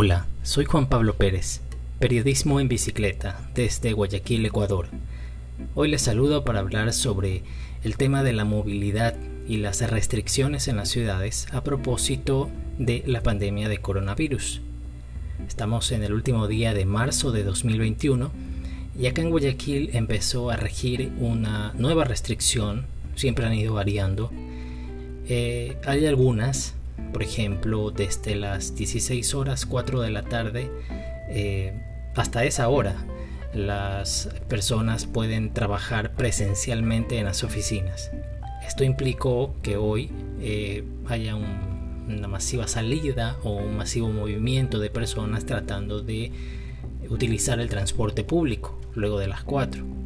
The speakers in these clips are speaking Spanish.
Hola, soy Juan Pablo Pérez, periodismo en bicicleta desde Guayaquil, Ecuador. Hoy les saludo para hablar sobre el tema de la movilidad y las restricciones en las ciudades a propósito de la pandemia de coronavirus. Estamos en el último día de marzo de 2021 y acá en Guayaquil empezó a regir una nueva restricción, siempre han ido variando. Eh, hay algunas por ejemplo, desde las 16 horas 4 de la tarde eh, hasta esa hora, las personas pueden trabajar presencialmente en las oficinas. Esto implicó que hoy eh, haya una masiva salida o un masivo movimiento de personas tratando de utilizar el transporte público luego de las 4.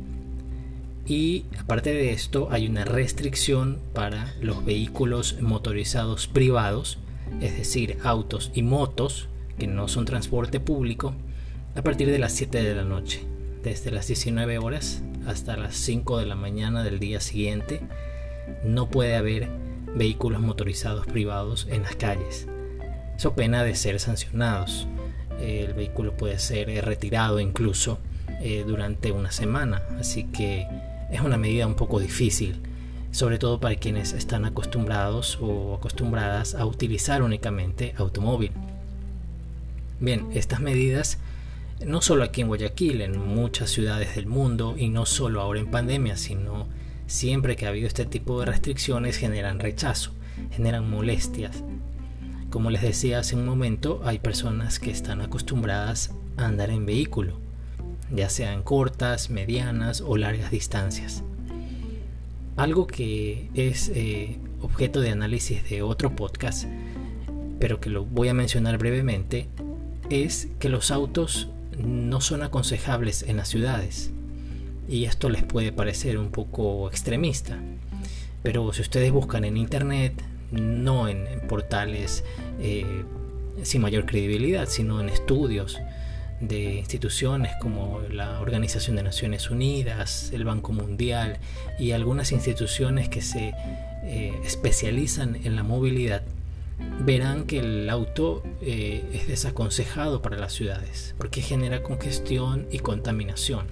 Y aparte de esto hay una restricción para los vehículos motorizados privados, es decir, autos y motos que no son transporte público, a partir de las 7 de la noche, desde las 19 horas hasta las 5 de la mañana del día siguiente, no puede haber vehículos motorizados privados en las calles. Eso pena de ser sancionados. El vehículo puede ser retirado incluso eh, durante una semana, así que es una medida un poco difícil, sobre todo para quienes están acostumbrados o acostumbradas a utilizar únicamente automóvil. Bien, estas medidas no solo aquí en Guayaquil, en muchas ciudades del mundo y no solo ahora en pandemia, sino siempre que ha habido este tipo de restricciones generan rechazo, generan molestias. Como les decía hace un momento, hay personas que están acostumbradas a andar en vehículo ya sean cortas, medianas o largas distancias. Algo que es eh, objeto de análisis de otro podcast, pero que lo voy a mencionar brevemente, es que los autos no son aconsejables en las ciudades. Y esto les puede parecer un poco extremista. Pero si ustedes buscan en internet, no en, portales eh, sin mayor credibilidad, sino en estudios de instituciones como la Organización de Naciones Unidas, el Banco Mundial y algunas instituciones que se eh, especializan en la movilidad, verán que el auto eh, es desaconsejado para las ciudades porque genera congestión y contaminación.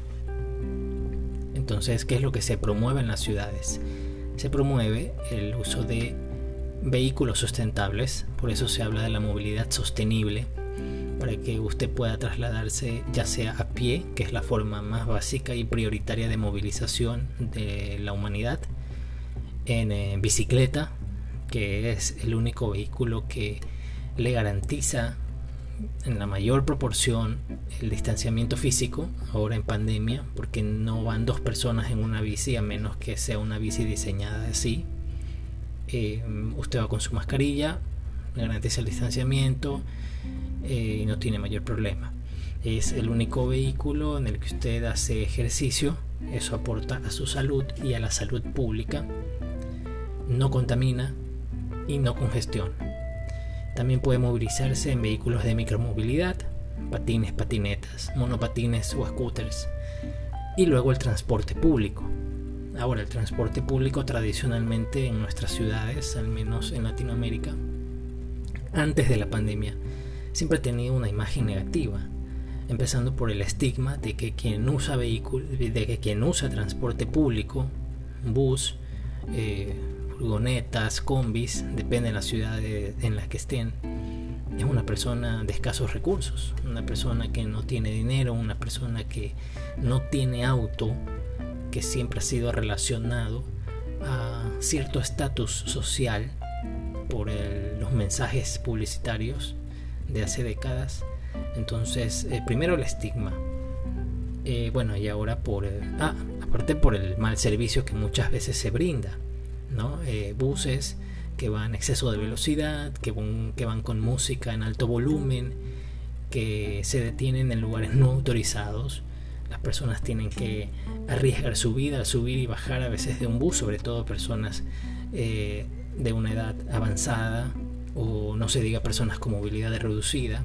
Entonces, ¿qué es lo que se promueve en las ciudades? Se promueve el uso de vehículos sustentables, por eso se habla de la movilidad sostenible, para que usted pueda trasladarse ya sea a pie, que es la forma más básica y prioritaria de movilización de la humanidad, en eh, bicicleta, que es el único vehículo que le garantiza en la mayor proporción el distanciamiento físico, ahora en pandemia, porque no van dos personas en una bici a menos que sea una bici diseñada así. Eh, usted va con su mascarilla, garantiza el distanciamiento, eh, y no tiene mayor problema. Es el único vehículo en el que usted hace ejercicio, eso aporta a su salud y a la salud pública, no contamina y no congestiona. También puede movilizarse en vehículos de micromovilidad, patines, patinetas, monopatines o scooters. Y luego el transporte público. Ahora, el transporte público tradicionalmente en nuestras ciudades, al menos en Latinoamérica, antes de la pandemia, siempre ha tenido una imagen negativa, empezando por el estigma de que quien usa vehículo, de que quien usa transporte público, bus, eh, furgonetas, combis, depende de la ciudad en la que estén, es una persona de escasos recursos, una persona que no tiene dinero, una persona que no tiene auto, que siempre ha sido relacionado a cierto estatus social por los mensajes publicitarios de hace décadas. Entonces, eh, primero el estigma. Eh, bueno, y ahora por... ah, aparte por el mal servicio que muchas veces se brinda. ¿no? Eh, buses que van exceso de velocidad, que van, que van con música en alto volumen, que se detienen en lugares no autorizados. Las personas tienen que arriesgar su vida al subir y bajar a veces de un bus, sobre todo personas de una edad avanzada o no se diga personas con movilidad reducida.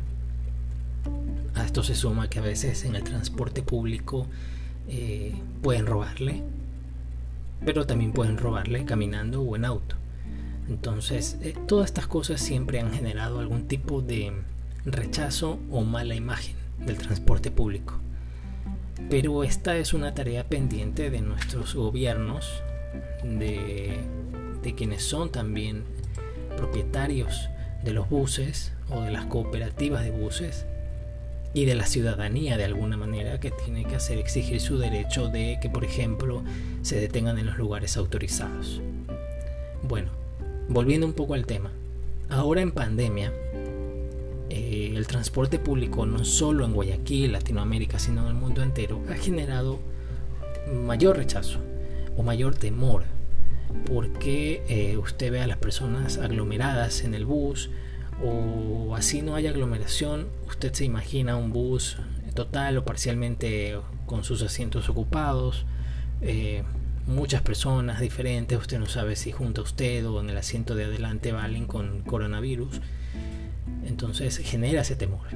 A esto se suma que a veces en el transporte público eh, pueden robarle, pero también pueden robarle caminando o en auto. Entonces, eh, todas estas cosas siempre han generado algún tipo de rechazo o mala imagen del transporte público. Pero esta es una tarea pendiente de nuestros gobiernos, de, de quienes son también propietarios de los buses o de las cooperativas de buses y de la ciudadanía de alguna manera que tiene que hacer exigir su derecho de que, por ejemplo, se detengan en los lugares autorizados. Bueno, volviendo un poco al tema. Ahora en pandemia, eh, el transporte público, no solo en Guayaquil, Latinoamérica, sino en el mundo entero, ha generado mayor rechazo o mayor temor porque eh, usted ve a las personas aglomeradas en el bus o así no hay aglomeración, usted se imagina un bus total o parcialmente con sus asientos ocupados, eh, muchas personas diferentes, usted no sabe si junto a usted o en el asiento de adelante va alguien con coronavirus, entonces genera ese temor.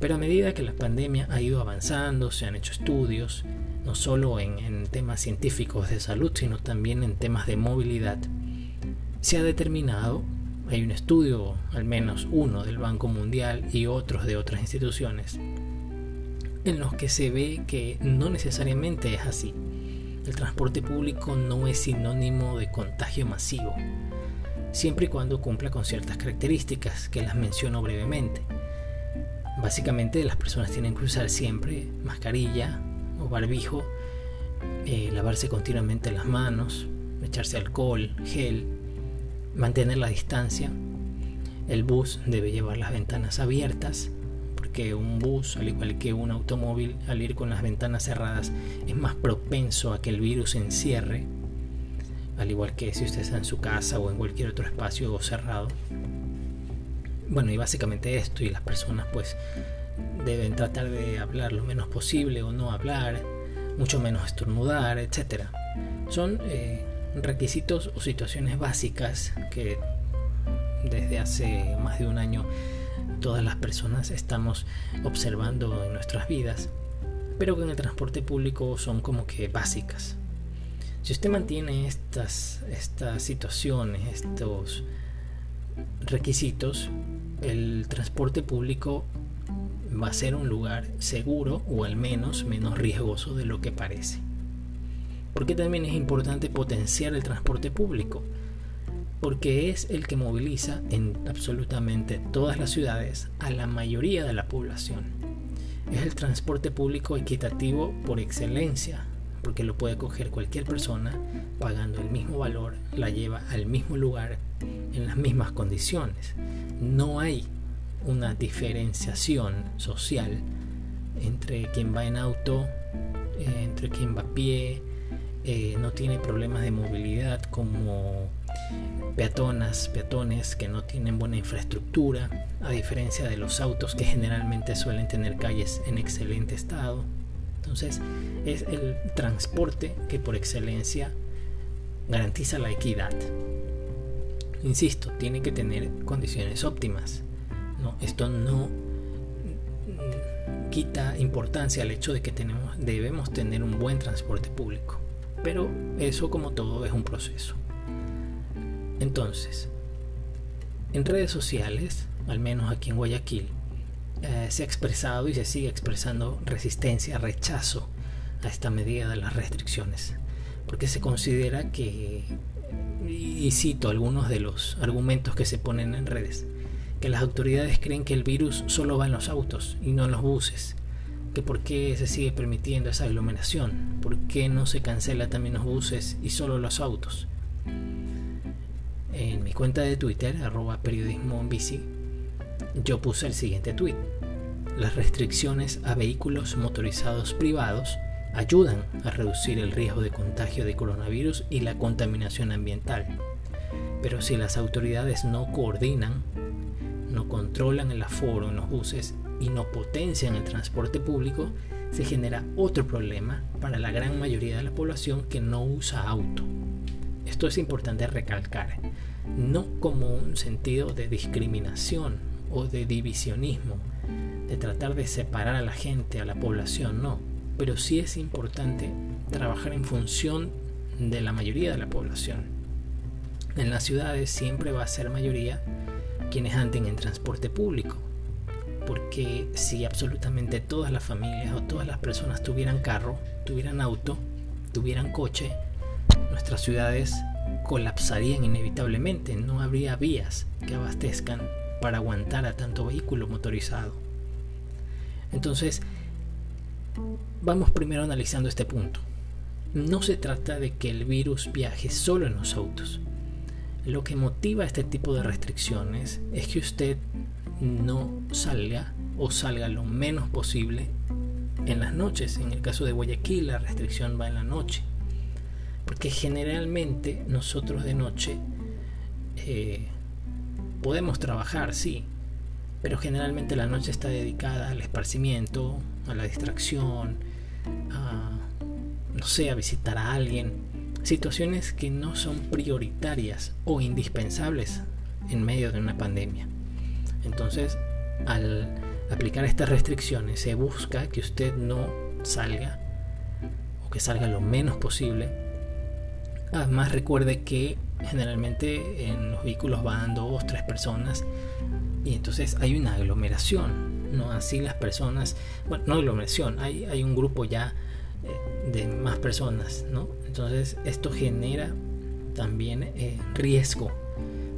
Pero a medida que la pandemia ha ido avanzando, se han hecho estudios, no solo en, en temas científicos de salud, sino también en temas de movilidad, se ha determinado hay un estudio, al menos uno del Banco Mundial y otros de otras instituciones, en los que se ve que no necesariamente es así. El transporte público no es sinónimo de contagio masivo, siempre y cuando cumpla con ciertas características que las menciono brevemente. Básicamente las personas tienen que usar siempre mascarilla o barbijo, eh, lavarse continuamente las manos, echarse alcohol, gel, mantener la distancia. El bus debe llevar las ventanas abiertas, porque un bus, al igual que un automóvil, al ir con las ventanas cerradas, es más propenso a que el virus se encierre, al igual que si usted está en su casa o en cualquier otro espacio cerrado. Bueno, y básicamente esto, y las personas pues deben tratar de hablar lo menos posible o no hablar, mucho menos estornudar, etc. Son eh, requisitos o situaciones básicas que desde hace más de un año todas las personas estamos observando en nuestras vidas, pero que en el transporte público son como que básicas. Si usted mantiene estas, estas situaciones, estos requisitos, el transporte público va a ser un lugar seguro o al menos menos riesgoso de lo que parece porque también es importante potenciar el transporte público, porque es el que moviliza en absolutamente todas las ciudades a la mayoría de la población. Es el transporte público equitativo por excelencia, porque lo puede coger cualquier persona pagando el mismo valor, la lleva al mismo lugar en las mismas condiciones. No hay una diferenciación social entre quien va en auto, eh, entre quien va a pie, eh, no tiene problemas de movilidad como peatonas, peatones que no tienen buena infraestructura, a diferencia de los autos que generalmente suelen tener calles en excelente estado. Entonces es el transporte que por excelencia garantiza la equidad. Insisto, tiene que tener condiciones óptimas. Esto no quita importancia al hecho de que tenemos, debemos tener un buen transporte público. Pero eso como todo es un proceso. Entonces, en redes sociales, al menos aquí en Guayaquil, eh, se ha expresado y se sigue expresando resistencia, rechazo a esta medida de las restricciones, porque se considera que, y cito algunos de los argumentos que se ponen en redes, que las autoridades creen que el virus solo va en los autos y no en los buses, que por qué se sigue permitiendo esa aglomeración, por qué no se cancela también los buses y solo los autos. En mi cuenta de Twitter, arroba periodismo en bici, yo puse el siguiente tweet. Las restricciones a vehículos motorizados privados ayudan a reducir el riesgo de contagio de coronavirus y la contaminación ambiental. Pero si las autoridades no coordinan, no controlan el aforo en los buses y no potencian el transporte público, se genera otro problema para la gran mayoría de la población que no usa auto. Esto es importante recalcar, no como un sentido de discriminación o de divisionismo, de tratar de separar a la gente, a la población, no, pero sí es importante trabajar en función de la mayoría de la población. En las ciudades siempre va a ser mayoría quienes anden en transporte público, porque si absolutamente todas las familias o todas las personas tuvieran carro, tuvieran auto, tuvieran coche, nuestras ciudades colapsarían inevitablemente, no habría vías que abastezcan para aguantar a tanto vehículo motorizado. Entonces, vamos primero analizando este punto. No se trata de que el virus viaje solo en los autos. Lo que motiva este tipo de restricciones es que usted no salga o salga lo menos posible en las noches. En el caso de Guayaquil la restricción va en la noche. Porque generalmente nosotros de noche eh, podemos trabajar, sí, pero generalmente la noche está dedicada al esparcimiento, a la distracción, a, no sé, a visitar a alguien. Situaciones que no son prioritarias o indispensables en medio de una pandemia. Entonces, al aplicar estas restricciones, se busca que usted no salga o que salga lo menos posible. Además, recuerde que generalmente en los vehículos van dos, tres personas y entonces hay una aglomeración, ¿no? Así las personas, bueno, no aglomeración, hay, hay un grupo ya de más personas, ¿no? Entonces esto genera también eh, riesgo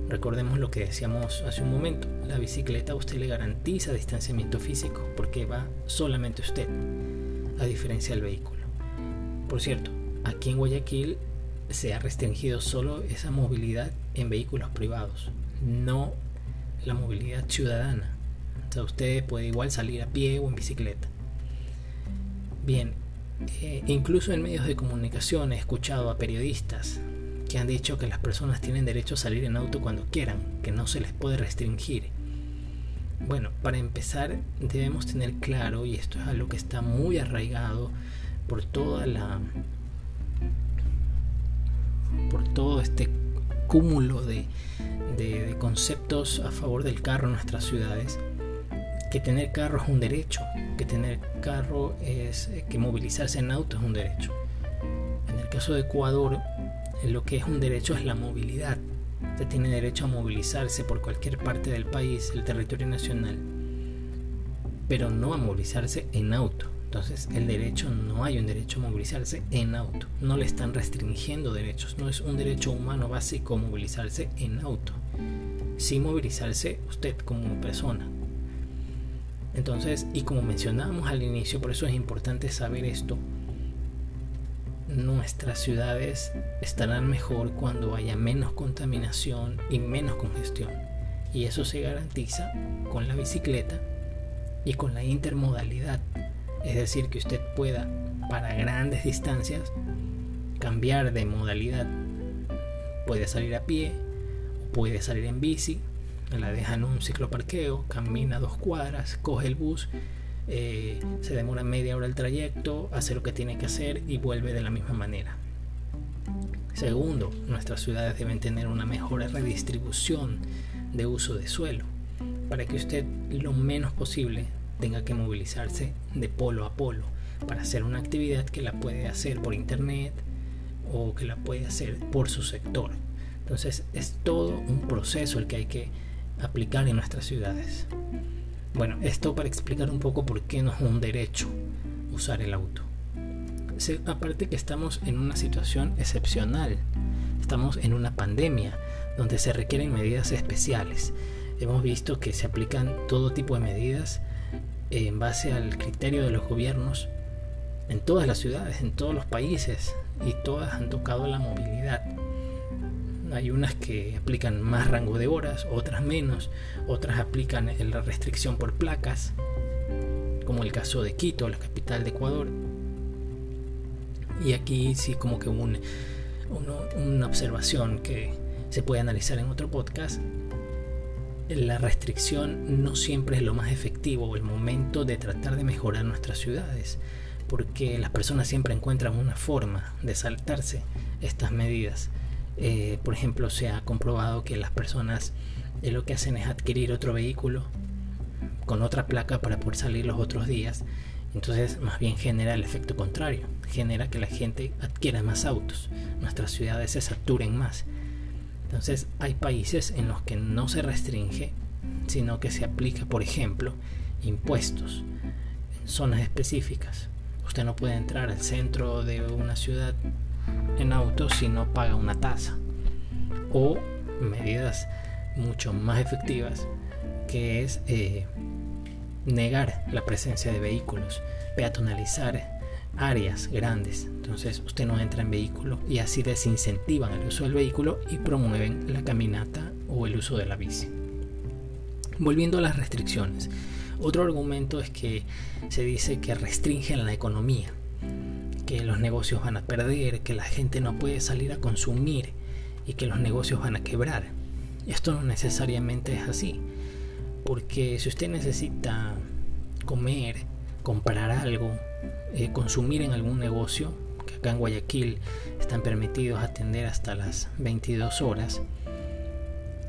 Recordemos lo que decíamos hace un momento, la bicicleta a usted le garantiza distanciamiento físico porque va solamente usted, a diferencia del vehículo. Por cierto, aquí en Guayaquil se ha restringido solo esa movilidad en vehículos privados, no la movilidad ciudadana. O sea, usted puede igual salir a pie o en bicicleta. Bien, eh, incluso en medios de comunicación he escuchado a periodistas que han dicho que las personas tienen derecho a salir en auto cuando quieran, que no se les puede restringir. Bueno, para empezar debemos tener claro, y esto es algo que está muy arraigado por toda la por todo este cúmulo de, de, conceptos a favor del carro en nuestras ciudades, que tener carro es un derecho, que tener carro es que movilizarse en auto es un derecho. En el caso de Ecuador, lo que es un derecho es la movilidad. Usted tiene derecho a movilizarse por cualquier parte del país, el territorio nacional, pero no a movilizarse en auto. Entonces, el derecho no hay un derecho a movilizarse en auto. No le están restringiendo derechos. No es un derecho humano básico movilizarse en auto. Sí movilizarse usted como persona. Entonces, y como mencionábamos al inicio, por eso es importante saber esto, nuestras ciudades estarán mejor cuando haya menos contaminación y menos congestión. Y eso se garantiza con la bicicleta y con la intermodalidad. Es decir, que usted pueda para grandes distancias cambiar de modalidad. Puede salir a pie, puede salir en bici, la deja en un cicloparqueo, camina dos cuadras, coge el bus eh, se demora media hora el trayecto, hace lo que tiene que hacer y vuelve de la misma manera. Segundo, nuestras ciudades deben tener una mejor redistribución de uso de suelo para que usted lo menos posible tenga que movilizarse de polo a polo para hacer una actividad que la puede hacer por internet o que la puede hacer por su sector. Entonces es todo un proceso el que hay que aplicar en nuestras ciudades. Bueno, esto para explicar un poco por qué no es un derecho usar el auto. aparte que estamos en una situación excepcional, estamos en una pandemia donde se requieren medidas especiales. Hemos visto que se aplican todo tipo de medidas en base al criterio de los gobiernos en todas las ciudades, en todos los países, y todas han tocado la movilidad. Hay unas que aplican más rango de horas, otras menos, otras aplican la restricción por placas, como el caso de Quito, la capital de Ecuador. Y aquí sí como que un, una observación que se puede analizar en otro podcast. La restricción no siempre es lo más efectivo o el momento de tratar de mejorar nuestras ciudades, porque las personas siempre encuentran una forma de saltarse estas medidas. Eh, por ejemplo, se ha comprobado que las personas eh, lo que hacen es adquirir otro vehículo con otra placa para poder salir los otros días. Entonces, más bien genera el efecto contrario, genera que la gente adquiera más autos, nuestras ciudades se saturen más. Entonces, hay países en los que no se restringe, sino que se aplica, por ejemplo, impuestos en zonas específicas. Usted no puede entrar al centro de una ciudad en auto si no paga una tasa. O medidas mucho más efectivas que es eh, negar la presencia de vehículos, peatonalizar áreas grandes. Entonces usted no entra en vehículo y así desincentivan el uso del vehículo y promueven la caminata o el uso de la bici. Volviendo a las restricciones, otro argumento es que se dice que restringen la economía, que los negocios van a perder, que la gente no puede salir a consumir y que los negocios van a quebrar. Esto no necesariamente es así, porque si usted necesita comer, comprar algo, eh, consumir en algún negocio, que acá en Guayaquil están permitidos atender hasta las 22 horas,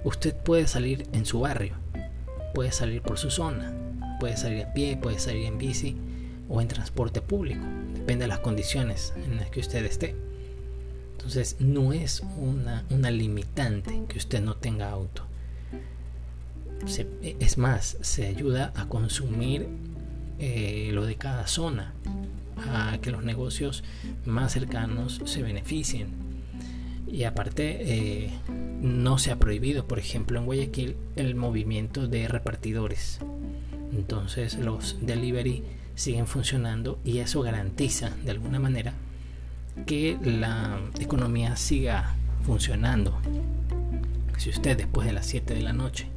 usted puede salir en su barrio, puede salir por su zona, puede salir a pie, puede salir en bici o en transporte público, depende de las condiciones en las que usted esté. Entonces no es una, limitante que usted no tenga auto. es más, se ayuda a consumir eh, lo de cada zona, a que los negocios más cercanos se beneficien. Y aparte, eh, no se ha prohibido, por ejemplo, en Guayaquil, el movimiento de repartidores. Entonces los delivery siguen funcionando y eso garantiza de alguna manera que la economía siga funcionando. Si usted después de las 7 de la noche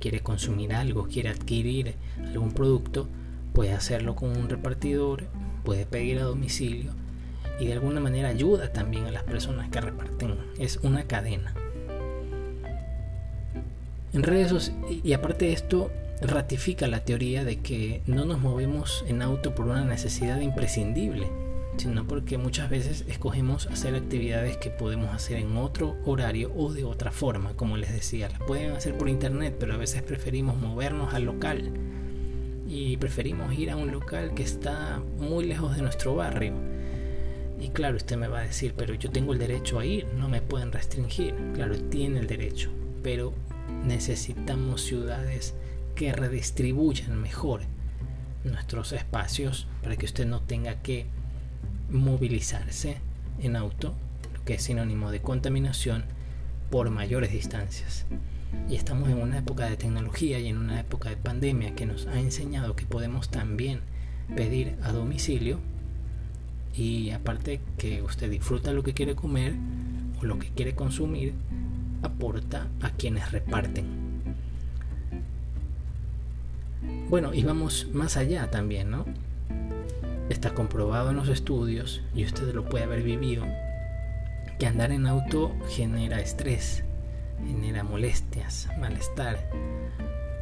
quiere consumir algo, quiere adquirir algún producto, puede hacerlo con un repartidor, puede pedir a domicilio y de alguna manera ayuda también a las personas que reparten. Es una cadena. En redes y aparte de esto, ratifica la teoría de que no nos movemos en auto por una necesidad imprescindible, sino porque muchas veces escogemos hacer actividades que podemos hacer en otro horario o de otra forma, como les decía, las pueden hacer por internet, pero a veces preferimos movernos al local y preferimos ir a un local que está muy lejos de nuestro barrio. Y claro, usted me va a decir, pero yo tengo el derecho a ir, no me pueden restringir. Claro, tiene el derecho, pero necesitamos ciudades que redistribuyan mejor nuestros espacios para que usted no tenga que movilizarse en auto, lo que es sinónimo de contaminación por mayores distancias. Y estamos en una época de tecnología y en una época de pandemia que nos ha enseñado que podemos también pedir a domicilio y aparte que usted disfruta lo que quiere comer o lo que quiere consumir, aporta a quienes reparten. Bueno, y vamos más allá también, ¿no? Está comprobado en los estudios, y usted lo puede haber vivido, que andar en auto genera estrés, genera molestias, malestar,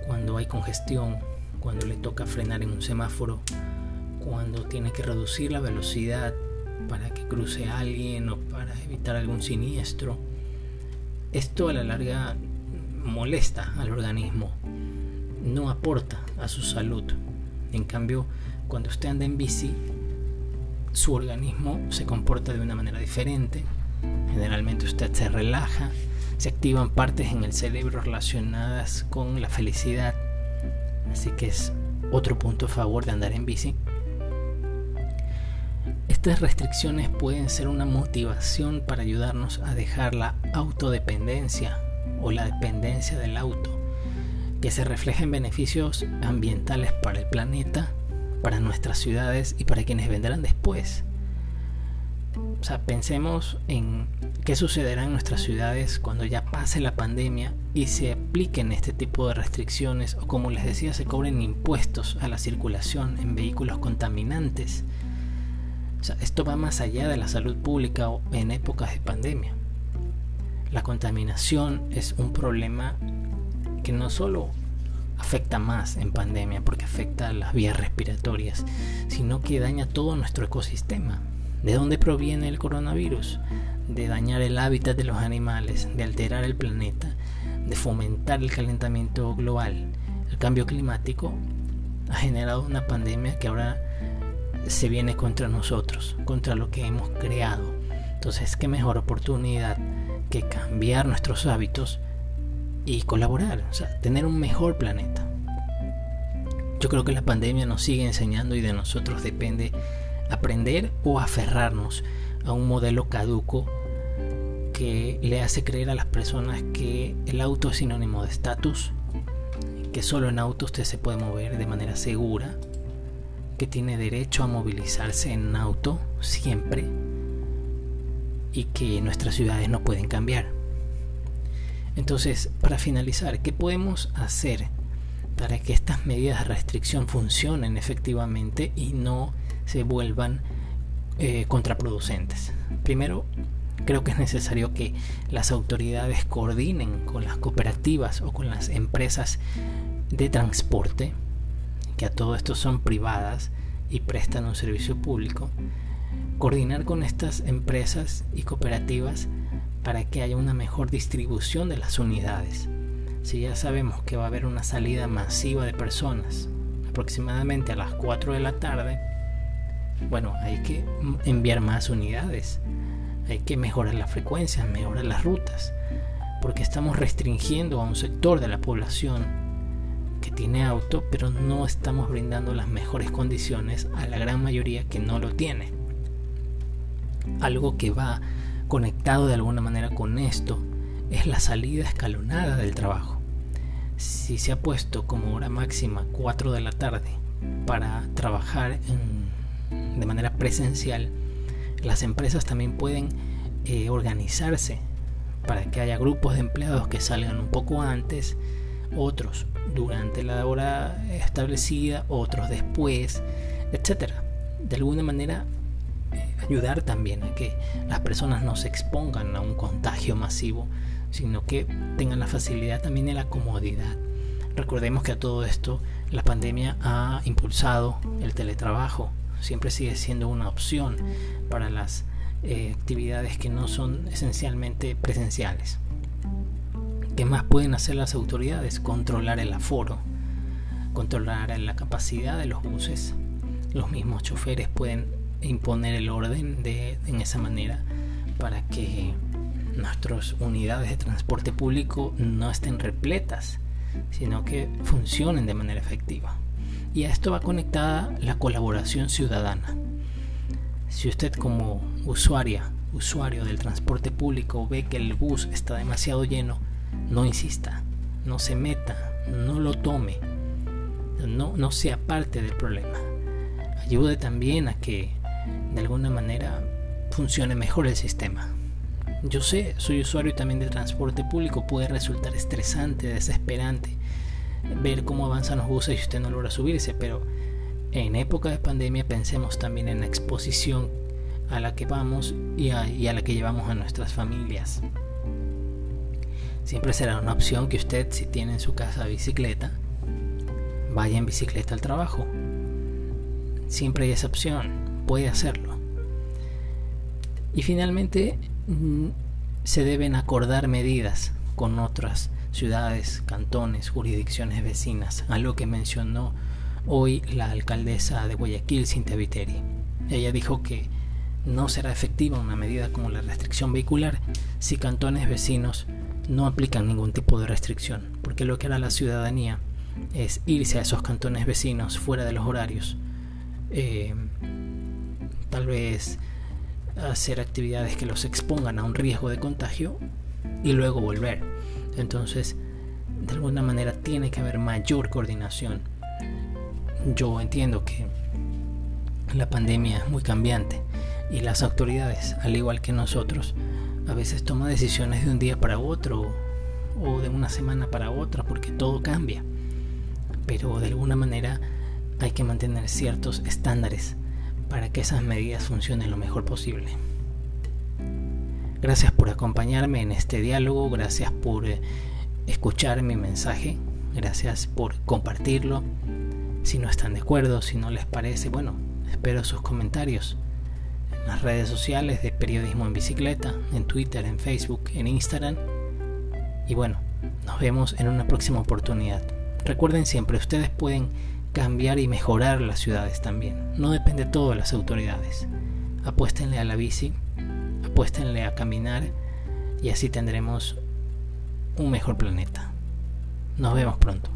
cuando hay congestión, cuando le toca frenar en un semáforo, cuando tiene que reducir la velocidad para que cruce alguien o para evitar algún siniestro. Esto a la larga molesta al organismo, no aporta a su salud. En cambio, cuando usted anda en bici, su organismo se comporta de una manera diferente. Generalmente usted se relaja, se activan partes en el cerebro relacionadas con la felicidad. Así que es otro punto a favor de andar en bici. Estas restricciones pueden ser una motivación para ayudarnos a dejar la autodependencia o la dependencia del auto, que se refleja en beneficios ambientales para el planeta, para nuestras ciudades y para quienes vendrán después. O sea, pensemos en qué sucederá en nuestras ciudades cuando ya pase la pandemia y se apliquen este tipo de restricciones o como les decía, se cobren impuestos a la circulación en vehículos contaminantes. O sea, esto va más allá de la salud pública en épocas de pandemia. La contaminación es un problema que no solo afecta más en pandemia porque afecta a las vías respiratorias, sino que daña todo nuestro ecosistema. ¿De dónde proviene el coronavirus? De dañar el hábitat de los animales, de alterar el planeta, de fomentar el calentamiento global. El cambio climático ha generado una pandemia que ahora se viene contra nosotros, contra lo que hemos creado. Entonces, qué mejor oportunidad que cambiar nuestros hábitos y colaborar, o sea, tener un mejor planeta. Yo creo que la pandemia nos sigue enseñando y de nosotros depende aprender o aferrarnos a un modelo caduco que le hace creer a las personas que el auto es sinónimo de estatus, que solo en auto usted se puede mover de manera segura, que tiene derecho a movilizarse en auto siempre y que nuestras ciudades no pueden cambiar. Entonces, para finalizar, ¿qué podemos hacer para que estas medidas de restricción funcionen efectivamente y no se vuelvan eh, contraproducentes? Primero, creo que es necesario que las autoridades coordinen con las cooperativas o con las empresas de transporte, que a todo esto son privadas y prestan un servicio público, coordinar con estas empresas y cooperativas para que haya una mejor distribución de las unidades. Si ya sabemos que va a haber una salida masiva de personas aproximadamente a las 4 de la tarde, bueno, hay que enviar más unidades, hay que mejorar la frecuencia, mejorar las rutas, porque estamos restringiendo a un sector de la población que tiene auto, pero no estamos brindando las mejores condiciones a la gran mayoría que no lo tiene. Algo que va conectado de alguna manera con esto es la salida escalonada del trabajo. Si se ha puesto como hora máxima 4 de la tarde para trabajar de manera presencial, las empresas también pueden eh, organizarse para que haya grupos de empleados que salgan un poco antes, otros durante la hora establecida, otros después, etcétera. De alguna manera ayudar también a que las personas no se expongan a un contagio masivo, sino que tengan la facilidad también de la comodidad. Recordemos que a todo esto la pandemia ha impulsado el teletrabajo, siempre sigue siendo una opción para las eh, actividades que no son esencialmente presenciales. ¿Qué más pueden hacer las autoridades? Controlar el aforo, controlar la capacidad de los buses. Los mismos choferes pueden imponer el orden de, en esa manera para que nuestras unidades de transporte público no estén repletas, sino que funcionen de manera efectiva. Y a esto va conectada la colaboración ciudadana. Si usted como usuaria, usuario del transporte público ve que el bus está demasiado lleno, no insista, no se meta, no lo tome, no, no sea parte del problema. Ayude también a que de alguna manera funcione mejor el sistema. Yo sé, soy usuario también de transporte público, puede resultar estresante, desesperante ver cómo avanzan los buses y usted no logra subirse, pero en época de pandemia pensemos también en la exposición a la que vamos y a, y a la que llevamos a nuestras familias. Siempre será una opción que usted, si tiene en su casa bicicleta, vaya en bicicleta al trabajo. Siempre hay esa opción puede hacerlo. Y finalmente mm, se deben acordar medidas con otras ciudades, cantones, jurisdicciones vecinas, a lo que mencionó hoy la alcaldesa de Guayaquil, Cintia Viteri. Ella dijo que no será efectiva una medida como la restricción vehicular si cantones vecinos no aplican ningún tipo de restricción, porque lo que hará la ciudadanía es irse a esos cantones vecinos fuera de los horarios, eh, tal vez hacer actividades que los expongan a un riesgo de contagio y luego volver. Entonces, de alguna manera tiene que haber mayor coordinación. Yo entiendo que la pandemia es muy cambiante y las autoridades, al igual que nosotros, a veces toman decisiones de un día para otro o de una semana para otra porque todo cambia. Pero de alguna manera hay que mantener ciertos estándares para que esas medidas funcionen lo mejor posible. Gracias por acompañarme en este diálogo, gracias por eh, escuchar mi mensaje, gracias por compartirlo. Si no están de acuerdo, si no les parece, bueno, espero sus comentarios en las redes sociales de Periodismo en Bicicleta, en Twitter, en Facebook, en Instagram. Y bueno, nos vemos en una próxima oportunidad. Recuerden siempre, ustedes pueden cambiar y mejorar las ciudades también. No depende todo de las autoridades. Apuéstenle a la bici, apuéstenle a caminar y así tendremos un mejor planeta. Nos vemos pronto.